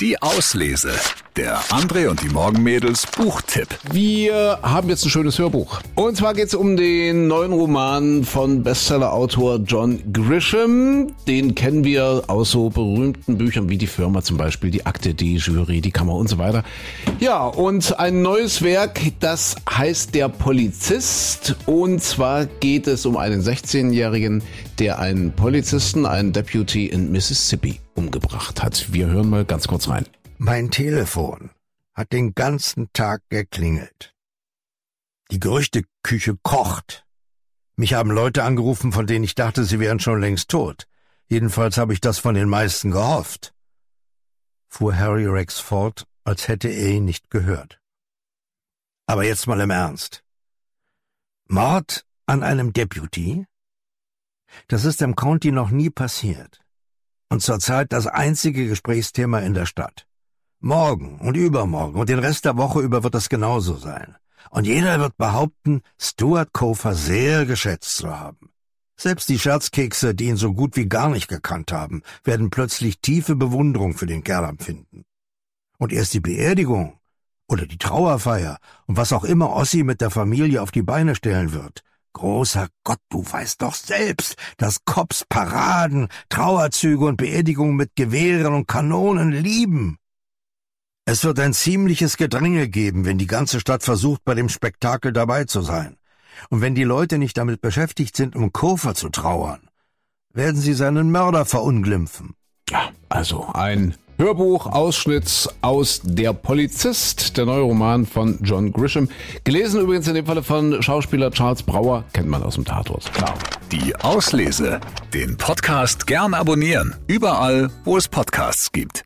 Die Auslese. Der André und die Morgenmädels Buchtipp. Wir haben jetzt ein schönes Hörbuch. Und zwar geht es um den neuen Roman von Bestsellerautor John Grisham. Den kennen wir aus so berühmten Büchern wie Die Firma zum Beispiel, Die Akte, die Jury, Die Kammer und so weiter. Ja, und ein neues Werk, das heißt Der Polizist. Und zwar geht es um einen 16-Jährigen, der einen Polizisten, einen Deputy in Mississippi umgebracht hat. Wir hören mal ganz kurz rein. Mein Telefon hat den ganzen Tag geklingelt. Die Gerüchteküche kocht. Mich haben Leute angerufen, von denen ich dachte, sie wären schon längst tot. Jedenfalls habe ich das von den meisten gehofft. Fuhr Harry Rex fort, als hätte er ihn nicht gehört. Aber jetzt mal im Ernst. Mord an einem Deputy? Das ist im County noch nie passiert. Und zurzeit das einzige Gesprächsthema in der Stadt. Morgen und übermorgen und den Rest der Woche über wird das genauso sein. Und jeder wird behaupten, Stuart Kofer sehr geschätzt zu haben. Selbst die Scherzkekse, die ihn so gut wie gar nicht gekannt haben, werden plötzlich tiefe Bewunderung für den Kerl empfinden. Und erst die Beerdigung oder die Trauerfeier und was auch immer Ossi mit der Familie auf die Beine stellen wird. Großer Gott, du weißt doch selbst, dass Cops Paraden, Trauerzüge und Beerdigungen mit Gewehren und Kanonen lieben. Es wird ein ziemliches Gedränge geben, wenn die ganze Stadt versucht, bei dem Spektakel dabei zu sein. Und wenn die Leute nicht damit beschäftigt sind, um Kurfer zu trauern, werden sie seinen Mörder verunglimpfen. Ja, also ein Hörbuch, Ausschnitt aus Der Polizist, der neue Roman von John Grisham. Gelesen übrigens in dem Falle von Schauspieler Charles Brauer, kennt man aus dem Tatort, klar. Die Auslese. Den Podcast gern abonnieren. Überall, wo es Podcasts gibt.